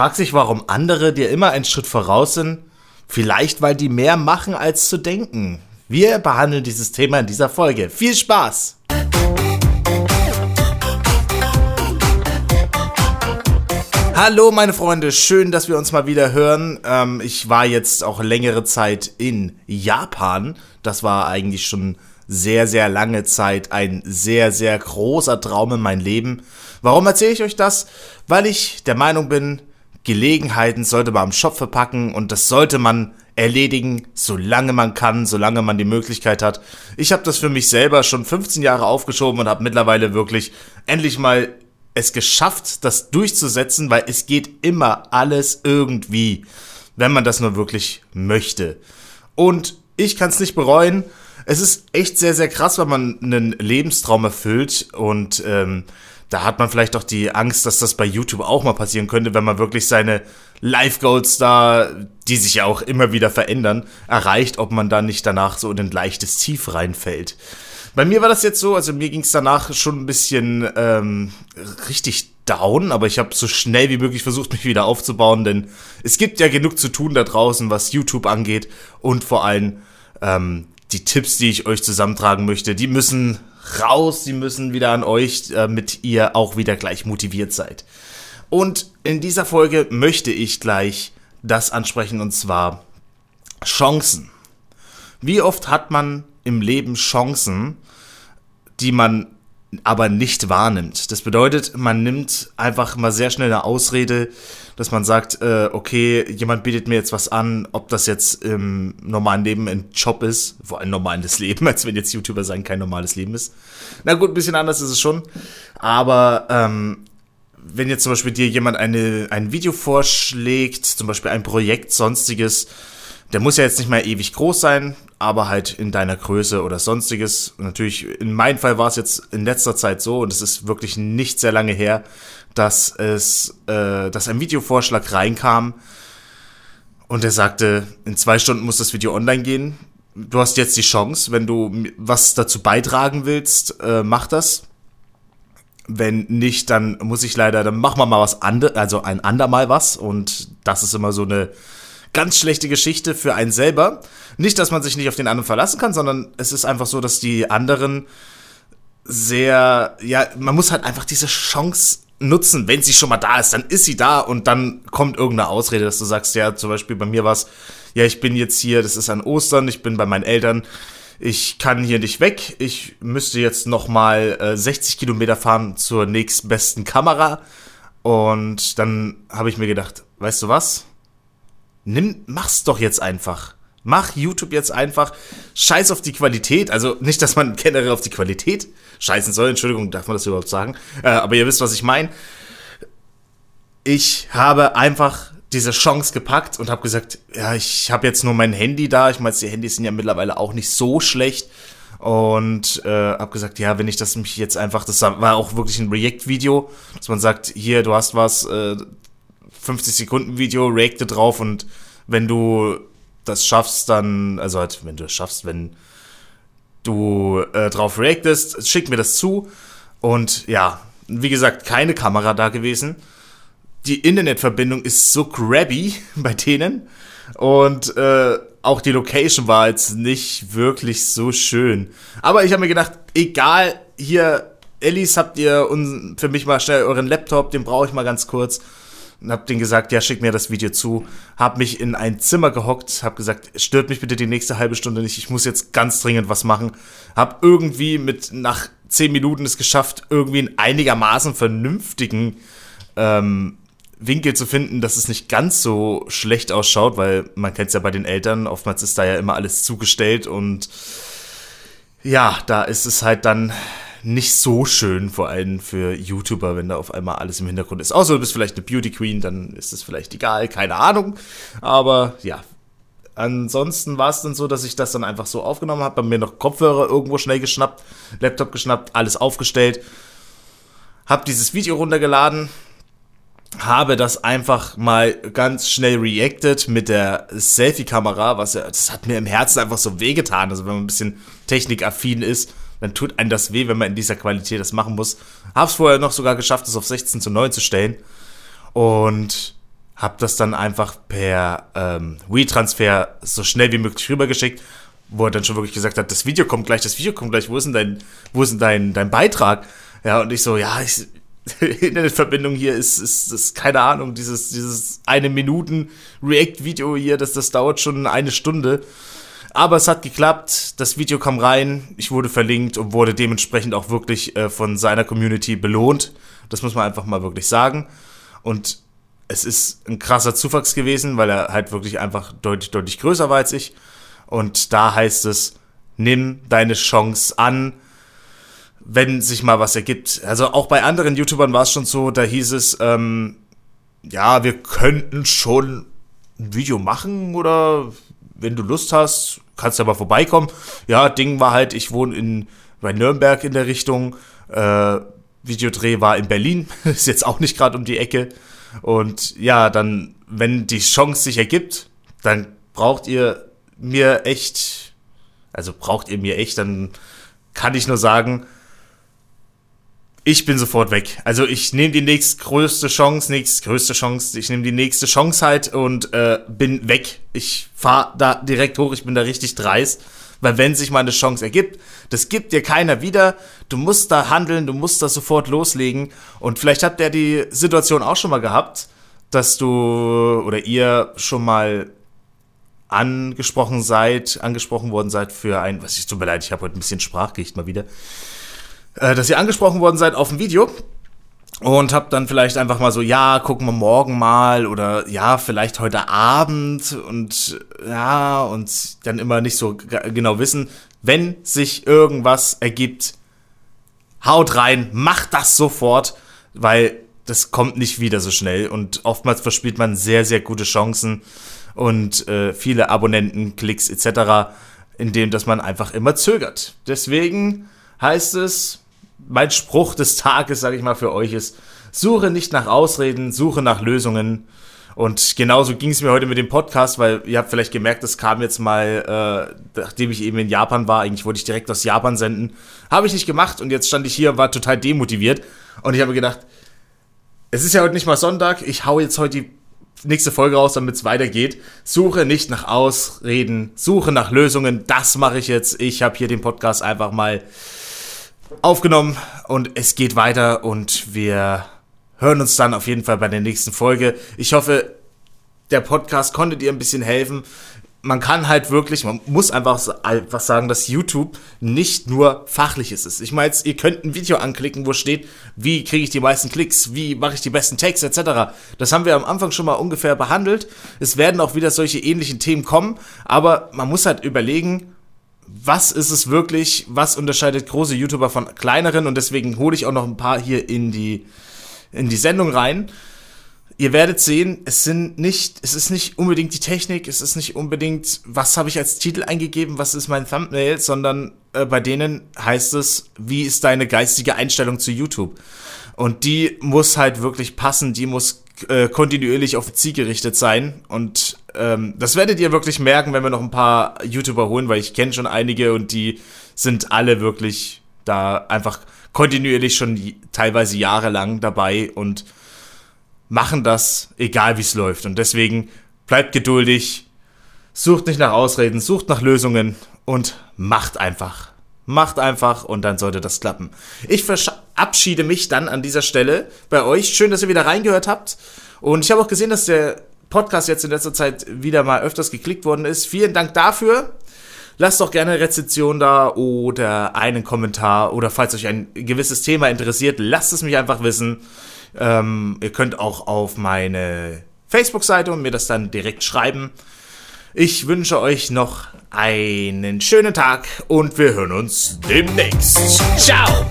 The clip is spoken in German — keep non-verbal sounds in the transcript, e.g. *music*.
fragst dich, warum andere dir immer einen Schritt voraus sind. Vielleicht, weil die mehr machen, als zu denken. Wir behandeln dieses Thema in dieser Folge. Viel Spaß! Hallo meine Freunde, schön, dass wir uns mal wieder hören. Ähm, ich war jetzt auch längere Zeit in Japan. Das war eigentlich schon sehr, sehr lange Zeit ein sehr, sehr großer Traum in meinem Leben. Warum erzähle ich euch das? Weil ich der Meinung bin, Gelegenheiten sollte man am Shop verpacken und das sollte man erledigen, solange man kann, solange man die Möglichkeit hat. Ich habe das für mich selber schon 15 Jahre aufgeschoben und habe mittlerweile wirklich endlich mal es geschafft, das durchzusetzen, weil es geht immer alles irgendwie, wenn man das nur wirklich möchte. Und ich kann es nicht bereuen. Es ist echt sehr, sehr krass, wenn man einen Lebenstraum erfüllt und ähm, da hat man vielleicht auch die Angst, dass das bei YouTube auch mal passieren könnte, wenn man wirklich seine Life Goals da, die sich ja auch immer wieder verändern, erreicht, ob man da nicht danach so in ein leichtes Tief reinfällt. Bei mir war das jetzt so, also mir ging es danach schon ein bisschen ähm, richtig down, aber ich habe so schnell wie möglich versucht, *laughs* mich wieder aufzubauen, denn es gibt ja genug zu tun da draußen, was YouTube angeht und vor allem ähm, die Tipps, die ich euch zusammentragen möchte, die müssen raus, die müssen wieder an euch, damit äh, ihr auch wieder gleich motiviert seid. Und in dieser Folge möchte ich gleich das ansprechen und zwar Chancen. Wie oft hat man im Leben Chancen, die man aber nicht wahrnimmt. Das bedeutet, man nimmt einfach mal sehr schnell eine Ausrede, dass man sagt, äh, okay, jemand bietet mir jetzt was an, ob das jetzt im normalen Leben ein Job ist, vor allem normales Leben, *laughs* als wenn jetzt YouTuber sein kein normales Leben ist. Na gut, ein bisschen anders ist es schon, aber ähm, wenn jetzt zum Beispiel dir jemand eine, ein Video vorschlägt, zum Beispiel ein Projekt, sonstiges, der muss ja jetzt nicht mehr ewig groß sein, aber halt in deiner Größe oder sonstiges. natürlich, in meinem Fall war es jetzt in letzter Zeit so, und es ist wirklich nicht sehr lange her, dass es, äh, dass ein Videovorschlag reinkam und er sagte, in zwei Stunden muss das Video online gehen. Du hast jetzt die Chance, wenn du was dazu beitragen willst, äh, mach das. Wenn nicht, dann muss ich leider, dann machen wir mal was anderes, also ein andermal was. Und das ist immer so eine ganz schlechte Geschichte für einen selber. Nicht, dass man sich nicht auf den anderen verlassen kann, sondern es ist einfach so, dass die anderen sehr, ja, man muss halt einfach diese Chance nutzen, wenn sie schon mal da ist, dann ist sie da und dann kommt irgendeine Ausrede, dass du sagst, ja, zum Beispiel bei mir war es, ja, ich bin jetzt hier, das ist an Ostern, ich bin bei meinen Eltern, ich kann hier nicht weg, ich müsste jetzt noch mal äh, 60 Kilometer fahren zur nächstbesten Kamera. Und dann habe ich mir gedacht, weißt du was, nimm, mach's doch jetzt einfach. Mach YouTube jetzt einfach. Scheiß auf die Qualität. Also nicht, dass man *laughs* generell auf die Qualität scheißen soll. Entschuldigung, darf man das überhaupt sagen? Äh, aber ihr wisst, was ich meine. Ich habe einfach diese Chance gepackt und habe gesagt, ja, ich habe jetzt nur mein Handy da. Ich meine, die Handys sind ja mittlerweile auch nicht so schlecht. Und äh, habe gesagt, ja, wenn ich das mich jetzt einfach, das war auch wirklich ein React-Video, dass man sagt, hier, du hast was, äh, 50 Sekunden Video, reacte drauf und wenn du das schaffst, dann, also halt, wenn du es schaffst, wenn du äh, drauf reactest, schick mir das zu. Und ja, wie gesagt, keine Kamera da gewesen. Die Internetverbindung ist so grabby *laughs* bei denen. Und äh, auch die Location war jetzt nicht wirklich so schön. Aber ich habe mir gedacht, egal, hier, Ellis, habt ihr für mich mal schnell euren Laptop, den brauche ich mal ganz kurz und hab denen gesagt, ja, schick mir das Video zu. Hab mich in ein Zimmer gehockt, hab gesagt, stört mich bitte die nächste halbe Stunde nicht, ich muss jetzt ganz dringend was machen. Hab irgendwie mit nach zehn Minuten es geschafft, irgendwie einen einigermaßen vernünftigen ähm, Winkel zu finden, dass es nicht ganz so schlecht ausschaut, weil man kennt es ja bei den Eltern, oftmals ist da ja immer alles zugestellt und ja, da ist es halt dann nicht so schön, vor allem für YouTuber, wenn da auf einmal alles im Hintergrund ist. Außer du bist vielleicht eine Beauty Queen, dann ist es vielleicht egal, keine Ahnung. Aber ja, ansonsten war es dann so, dass ich das dann einfach so aufgenommen habe, bei mir noch Kopfhörer irgendwo schnell geschnappt, Laptop geschnappt, alles aufgestellt, habe dieses Video runtergeladen, habe das einfach mal ganz schnell reacted mit der Selfie-Kamera, was ja, das hat mir im Herzen einfach so wehgetan. Also wenn man ein bisschen technikaffin ist, dann tut einem das weh, wenn man in dieser Qualität das machen muss. Hab's vorher noch sogar geschafft, das auf 16 zu 9 zu stellen. Und Hab das dann einfach per ähm, WeTransfer so schnell wie möglich rübergeschickt, wo er dann schon wirklich gesagt hat, das Video kommt gleich, das Video kommt gleich, wo ist denn dein, wo ist denn dein, dein Beitrag? Ja, und ich so, ja, ich, *laughs* Internetverbindung hier ist, ist, ist, keine Ahnung, dieses, dieses eine Minuten React-Video hier, das, das dauert schon eine Stunde. Aber es hat geklappt, das Video kam rein, ich wurde verlinkt und wurde dementsprechend auch wirklich äh, von seiner Community belohnt. Das muss man einfach mal wirklich sagen. Und es ist ein krasser Zuwachs gewesen, weil er halt wirklich einfach deutlich, deutlich größer war als ich. Und da heißt es, nimm deine Chance an, wenn sich mal was ergibt. Also auch bei anderen YouTubern war es schon so, da hieß es, ähm, ja, wir könnten schon ein Video machen oder wenn du Lust hast, kannst du aber vorbeikommen. Ja, Ding war halt, ich wohne in, bei Nürnberg in der Richtung, äh, Videodreh war in Berlin, *laughs* ist jetzt auch nicht gerade um die Ecke. Und ja, dann, wenn die Chance sich ergibt, dann braucht ihr mir echt, also braucht ihr mir echt, dann kann ich nur sagen, ich bin sofort weg. Also ich nehme die nächstgrößte Chance, nächstgrößte Chance, ich nehme die nächste Chance halt und äh, bin weg. Ich fahre da direkt hoch, ich bin da richtig dreist. Weil wenn sich mal eine Chance ergibt, das gibt dir keiner wieder. Du musst da handeln, du musst da sofort loslegen. Und vielleicht habt ihr die Situation auch schon mal gehabt, dass du oder ihr schon mal angesprochen seid, angesprochen worden seid für ein, was ich tut mir leid, ich habe heute ein bisschen Sprachgericht mal wieder äh, dass ihr angesprochen worden seid auf dem Video und hab dann vielleicht einfach mal so, ja, gucken wir morgen mal oder ja, vielleicht heute Abend und ja, und dann immer nicht so genau wissen, wenn sich irgendwas ergibt, haut rein, macht das sofort, weil das kommt nicht wieder so schnell und oftmals verspielt man sehr, sehr gute Chancen und äh, viele Abonnenten, Klicks etc., indem dass man einfach immer zögert. Deswegen heißt es, mein Spruch des Tages, sage ich mal, für euch ist, suche nicht nach Ausreden, suche nach Lösungen. Und genauso ging es mir heute mit dem Podcast, weil ihr habt vielleicht gemerkt, das kam jetzt mal, äh, nachdem ich eben in Japan war. Eigentlich wollte ich direkt aus Japan senden. Habe ich nicht gemacht und jetzt stand ich hier war total demotiviert. Und ich habe gedacht, es ist ja heute nicht mal Sonntag, ich hau jetzt heute die nächste Folge raus, damit es weitergeht. Suche nicht nach Ausreden, suche nach Lösungen. Das mache ich jetzt. Ich habe hier den Podcast einfach mal aufgenommen und es geht weiter und wir hören uns dann auf jeden Fall bei der nächsten Folge. Ich hoffe, der Podcast konnte dir ein bisschen helfen. Man kann halt wirklich, man muss einfach was sagen, dass YouTube nicht nur fachliches ist. Ich meine, ihr könnt ein Video anklicken, wo steht, wie kriege ich die meisten Klicks, wie mache ich die besten Tags etc. Das haben wir am Anfang schon mal ungefähr behandelt. Es werden auch wieder solche ähnlichen Themen kommen, aber man muss halt überlegen, was ist es wirklich, was unterscheidet große YouTuber von kleineren und deswegen hole ich auch noch ein paar hier in die, in die Sendung rein. Ihr werdet sehen, es sind nicht, es ist nicht unbedingt die Technik, es ist nicht unbedingt, was habe ich als Titel eingegeben, was ist mein Thumbnail, sondern äh, bei denen heißt es, wie ist deine geistige Einstellung zu YouTube? Und die muss halt wirklich passen, die muss äh, kontinuierlich auf Ziel gerichtet sein. Und ähm, das werdet ihr wirklich merken, wenn wir noch ein paar YouTuber holen, weil ich kenne schon einige und die sind alle wirklich da einfach kontinuierlich schon teilweise jahrelang dabei und machen das, egal wie es läuft. Und deswegen bleibt geduldig, sucht nicht nach Ausreden, sucht nach Lösungen und macht einfach. Macht einfach und dann sollte das klappen. Ich verabschiede mich dann an dieser Stelle bei euch. Schön, dass ihr wieder reingehört habt. Und ich habe auch gesehen, dass der Podcast jetzt in letzter Zeit wieder mal öfters geklickt worden ist. Vielen Dank dafür. Lasst doch gerne eine Rezension da oder einen Kommentar oder falls euch ein gewisses Thema interessiert, lasst es mich einfach wissen. Ähm, ihr könnt auch auf meine Facebook-Seite und mir das dann direkt schreiben. Ich wünsche euch noch einen schönen Tag und wir hören uns demnächst. Ciao!